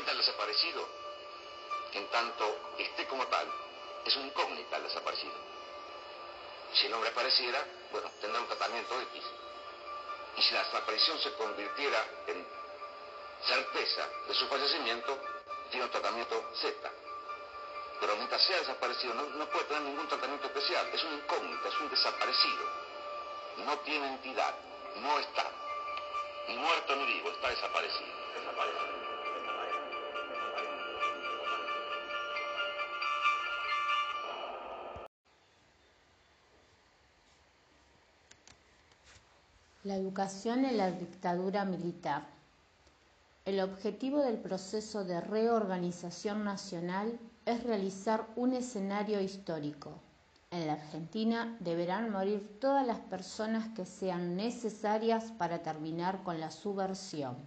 encuentra el desaparecido, en tanto esté como tal, es un incógnita el desaparecido. Si el hombre apareciera, bueno, tendrá un tratamiento X. Y si la desaparición se convirtiera en certeza de su fallecimiento, tiene un tratamiento Z. Pero mientras sea desaparecido, no, puede tener ningún tratamiento especial. Es un incógnita, es un desaparecido. No tiene entidad, no está. Ni muerto ni vivo, está. Desaparecido. La educación en la dictadura militar. El objetivo del proceso de reorganización nacional es realizar un escenario histórico. En la Argentina deberán morir todas las personas que sean necesarias para terminar con la subversión.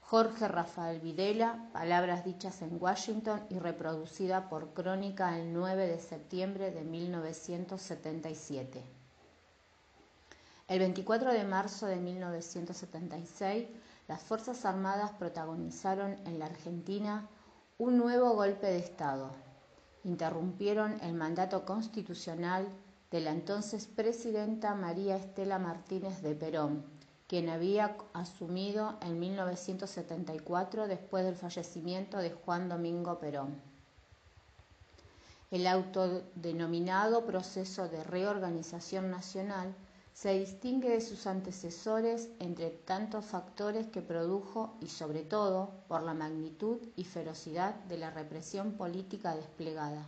Jorge Rafael Videla, palabras dichas en Washington y reproducida por Crónica el 9 de septiembre de 1977. El 24 de marzo de 1976, las Fuerzas Armadas protagonizaron en la Argentina un nuevo golpe de Estado. Interrumpieron el mandato constitucional de la entonces presidenta María Estela Martínez de Perón, quien había asumido en 1974 después del fallecimiento de Juan Domingo Perón. El autodenominado proceso de reorganización nacional se distingue de sus antecesores entre tantos factores que produjo y sobre todo por la magnitud y ferocidad de la represión política desplegada.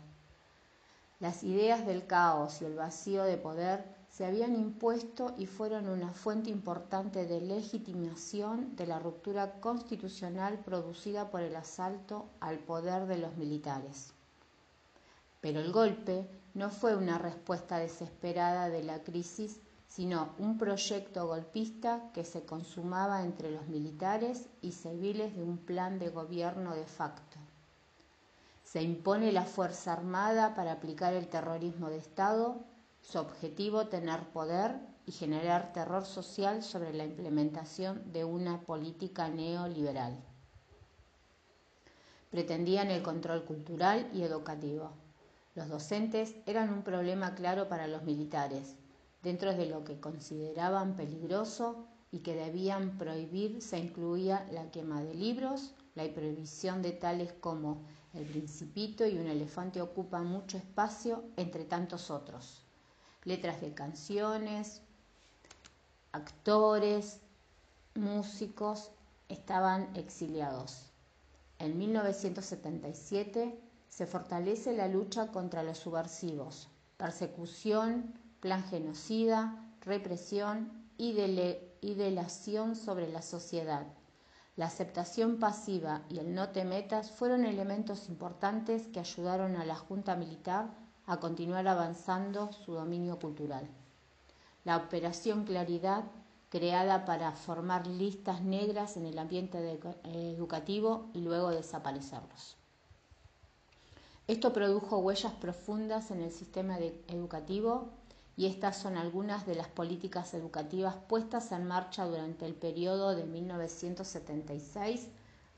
Las ideas del caos y el vacío de poder se habían impuesto y fueron una fuente importante de legitimación de la ruptura constitucional producida por el asalto al poder de los militares. Pero el golpe no fue una respuesta desesperada de la crisis sino un proyecto golpista que se consumaba entre los militares y civiles de un plan de gobierno de facto. Se impone la Fuerza Armada para aplicar el terrorismo de Estado, su objetivo tener poder y generar terror social sobre la implementación de una política neoliberal. Pretendían el control cultural y educativo. Los docentes eran un problema claro para los militares, Dentro de lo que consideraban peligroso y que debían prohibir se incluía la quema de libros, la prohibición de tales como El Principito y Un elefante ocupa mucho espacio, entre tantos otros. Letras de canciones, actores, músicos estaban exiliados. En 1977 se fortalece la lucha contra los subversivos, persecución, plan genocida, represión y, delación sobre la sociedad. La aceptación pasiva y el no te metas fueron elementos importantes que ayudaron a la Junta Militar a continuar avanzando su dominio cultural. La Operación Claridad, creada para formar listas negras en el ambiente educativo y luego desaparecerlos. Esto produjo huellas profundas en el sistema educativo y estas son algunas de las políticas educativas puestas en marcha durante el periodo de 1976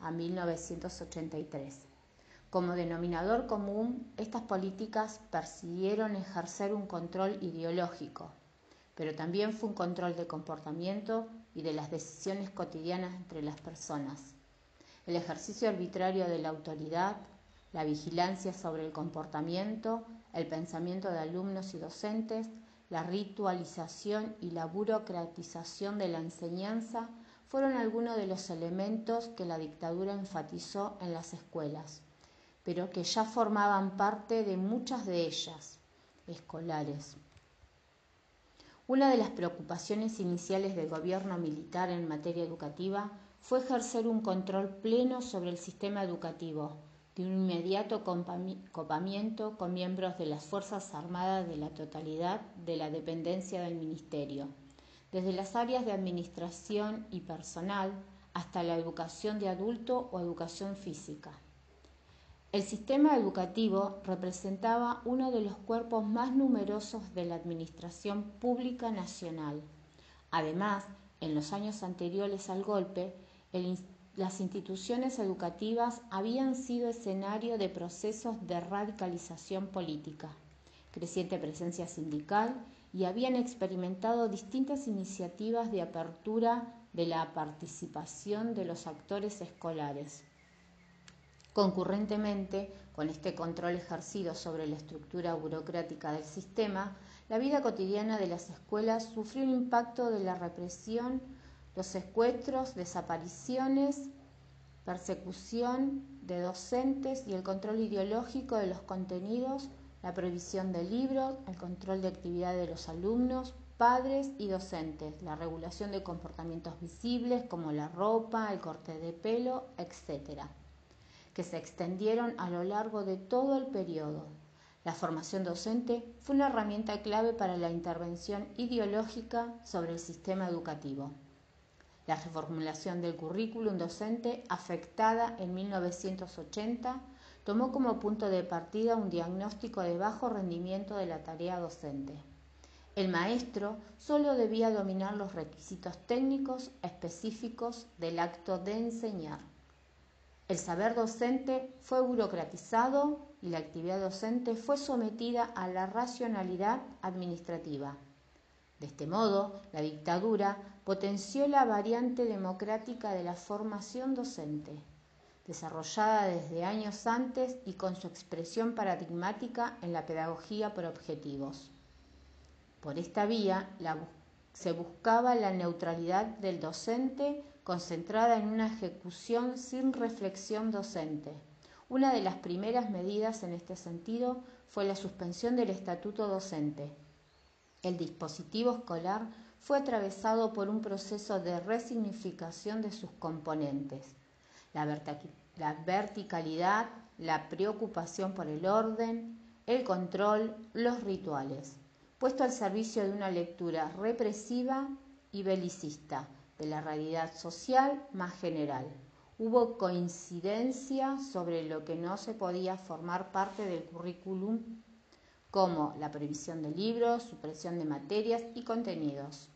a 1983. Como denominador común, estas políticas persiguieron ejercer un control ideológico, pero también fue un control de comportamiento y de las decisiones cotidianas entre las personas. El ejercicio arbitrario de la autoridad, la vigilancia sobre el comportamiento, el pensamiento de alumnos y docentes, la ritualización y la burocratización de la enseñanza fueron algunos de los elementos que la dictadura enfatizó en las escuelas, pero que ya formaban parte de muchas de ellas, escolares. Una de las preocupaciones iniciales del gobierno militar en materia educativa fue ejercer un control pleno sobre el sistema educativo, de un inmediato copamiento con miembros de las Fuerzas Armadas de la totalidad de la dependencia del Ministerio, desde las áreas de administración y personal hasta la educación de adulto o educación física. El sistema educativo representaba uno de los cuerpos más numerosos de la Administración Pública Nacional. Además, en los años anteriores al golpe, el las instituciones educativas habían sido escenario de procesos de radicalización política, creciente presencia sindical y habían experimentado distintas iniciativas de apertura de la participación de los actores escolares. Concurrentemente, con este control ejercido sobre la estructura burocrática del sistema, la vida cotidiana de las escuelas sufrió el impacto de la represión, los secuestros, desapariciones, persecución de docentes y el control ideológico de los contenidos, la prohibición de libros, el control de actividad de los alumnos, padres y docentes, la regulación de comportamientos visibles como la ropa, el corte de pelo, etc., que se extendieron a lo largo de todo el periodo. La formación docente fue una herramienta clave para la intervención ideológica sobre el sistema educativo. La reformulación del currículum docente, afectada en 1980, tomó como punto de partida un diagnóstico de bajo rendimiento de la tarea docente. El maestro solo debía dominar los requisitos técnicos específicos del acto de enseñar. El saber docente fue burocratizado y la actividad docente fue sometida a la racionalidad administrativa. De este modo, la dictadura potenció la variante democrática de la formación docente, desarrollada desde años antes y con su expresión paradigmática en la pedagogía por objetivos. Por esta vía se buscaba la neutralidad del docente concentrada en una ejecución sin reflexión docente. Una de las primeras medidas en este sentido fue la suspensión del estatuto docente. El dispositivo escolar fue atravesado por un proceso de resignificación de sus componentes. La, verticalidad, la preocupación por el orden, el control, los rituales puesto al servicio de una lectura represiva y belicista de la realidad social más general. Hubo coincidencia sobre lo que no se podía formar parte del currículum, como la previsión de libros, supresión de materias y contenidos.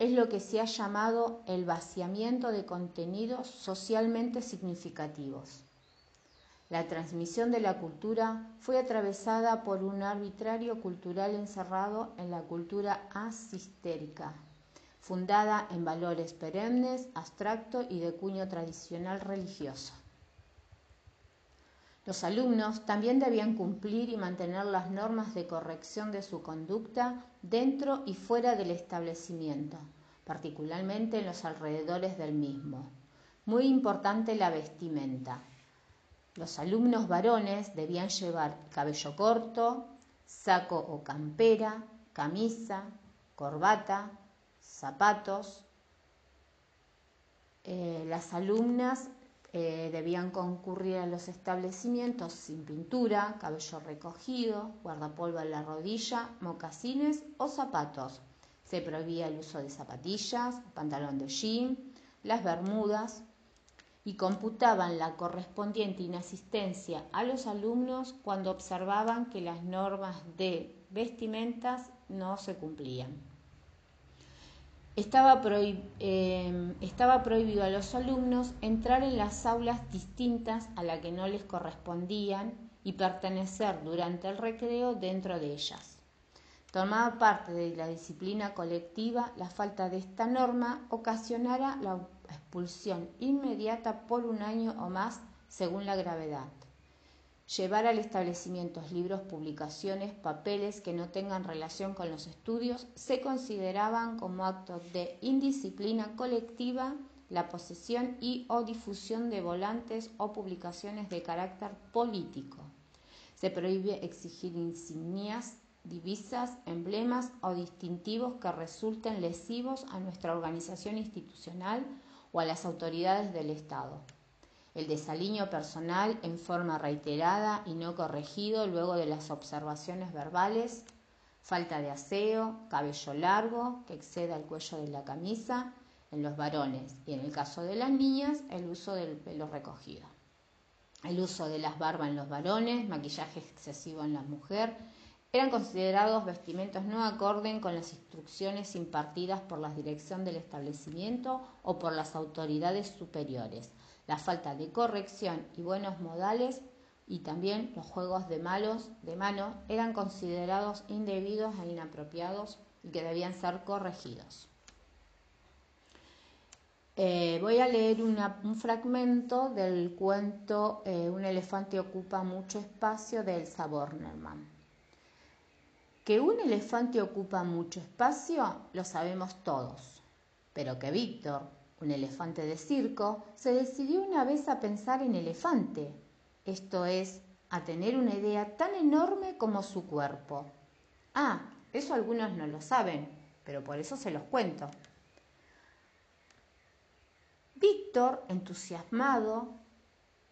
Es lo que se ha llamado el vaciamiento de contenidos socialmente significativos. La transmisión de la cultura fue atravesada por un arbitrario cultural encerrado en la cultura asistérica, fundada en valores perennes, abstractos y de cuño tradicional religioso. Los alumnos también debían cumplir y mantener las normas de corrección de su conducta dentro y fuera del establecimiento, particularmente en los alrededores del mismo. Muy importante la vestimenta. Los alumnos varones debían llevar cabello corto, saco o campera, camisa, corbata, zapatos. Eh, las alumnas eh, debían concurrir a los establecimientos sin pintura, cabello recogido, guardapolvo en la rodilla, mocasines o zapatos. Se prohibía el uso de zapatillas, pantalón de jean, las bermudas, y computaban la correspondiente inasistencia a los alumnos cuando observaban que las normas de vestimentas no se cumplían. Estaba, eh, estaba, prohibido a los alumnos entrar en las aulas distintas a las que no les correspondían y pertenecer durante el recreo dentro de ellas. Tomaba parte de la disciplina colectiva, la falta de esta norma ocasionara la expulsión inmediata por un año o más según la gravedad. Llevar al establecimiento libros, publicaciones, papeles que no tengan relación con los estudios se consideraban como actos de indisciplina colectiva la posesión y o difusión de volantes o publicaciones de carácter político. Se prohíbe exigir insignias, divisas, emblemas o distintivos que resulten lesivos a nuestra organización institucional o a las autoridades del Estado. El desaliño personal en forma reiterada y no corregido luego de las observaciones verbales, falta de aseo, cabello largo que exceda el cuello de la camisa en los varones y en el caso de las niñas el uso del pelo recogido. El uso de las barbas en los varones, maquillaje excesivo en la mujer, eran considerados vestimentos no acorden con las instrucciones impartidas por la dirección del establecimiento o por las autoridades superiores. La falta de corrección y buenos modales y también los juegos de malos de mano eran considerados indebidos e inapropiados y que debían ser corregidos. Eh, voy a leer un fragmento del cuento eh, Un elefante ocupa mucho espacio de Elsa Bornerman. Que un elefante ocupa mucho espacio lo sabemos todos, pero que Víctor, un elefante de circo, se decidió una vez a pensar en elefante, esto es, a tener una idea tan enorme como su cuerpo. Ah, eso algunos no lo saben, pero por eso se los cuento. Víctor, entusiasmado,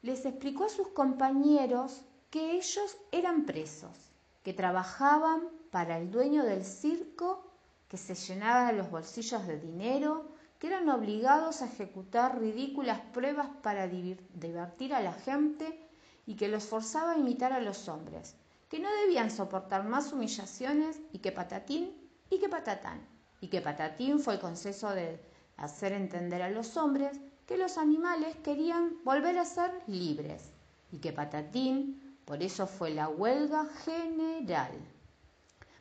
les explicó a sus compañeros que ellos eran presos, que trabajaban para el dueño del circo, que se llenaba los bolsillos de dinero, que eran obligados a ejecutar ridículas pruebas para divertir a la gente y que los forzaba a imitar a los hombres, que no debían soportar más humillaciones y que patatín y que patatán, y que patatín fue el conceso de hacer entender a los hombres que los animales querían volver a ser libres y que patatín, por eso fue la huelga general.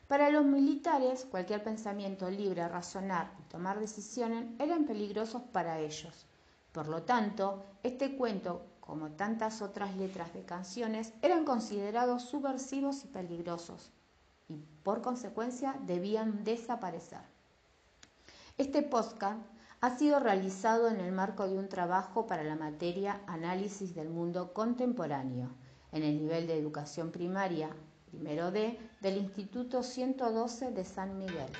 Para los militares, cualquier pensamiento libre, razonar y tomar decisiones eran peligrosos para ellos. Por lo tanto, este cuento, como tantas otras letras de canciones, eran considerados subversivos y peligrosos y por consecuencia debían desaparecer. Este podcast ha sido realizado en el marco de un trabajo para la materia Análisis del Mundo Contemporáneo en el nivel de educación primaria, primero D, del Instituto 112 de San Miguel.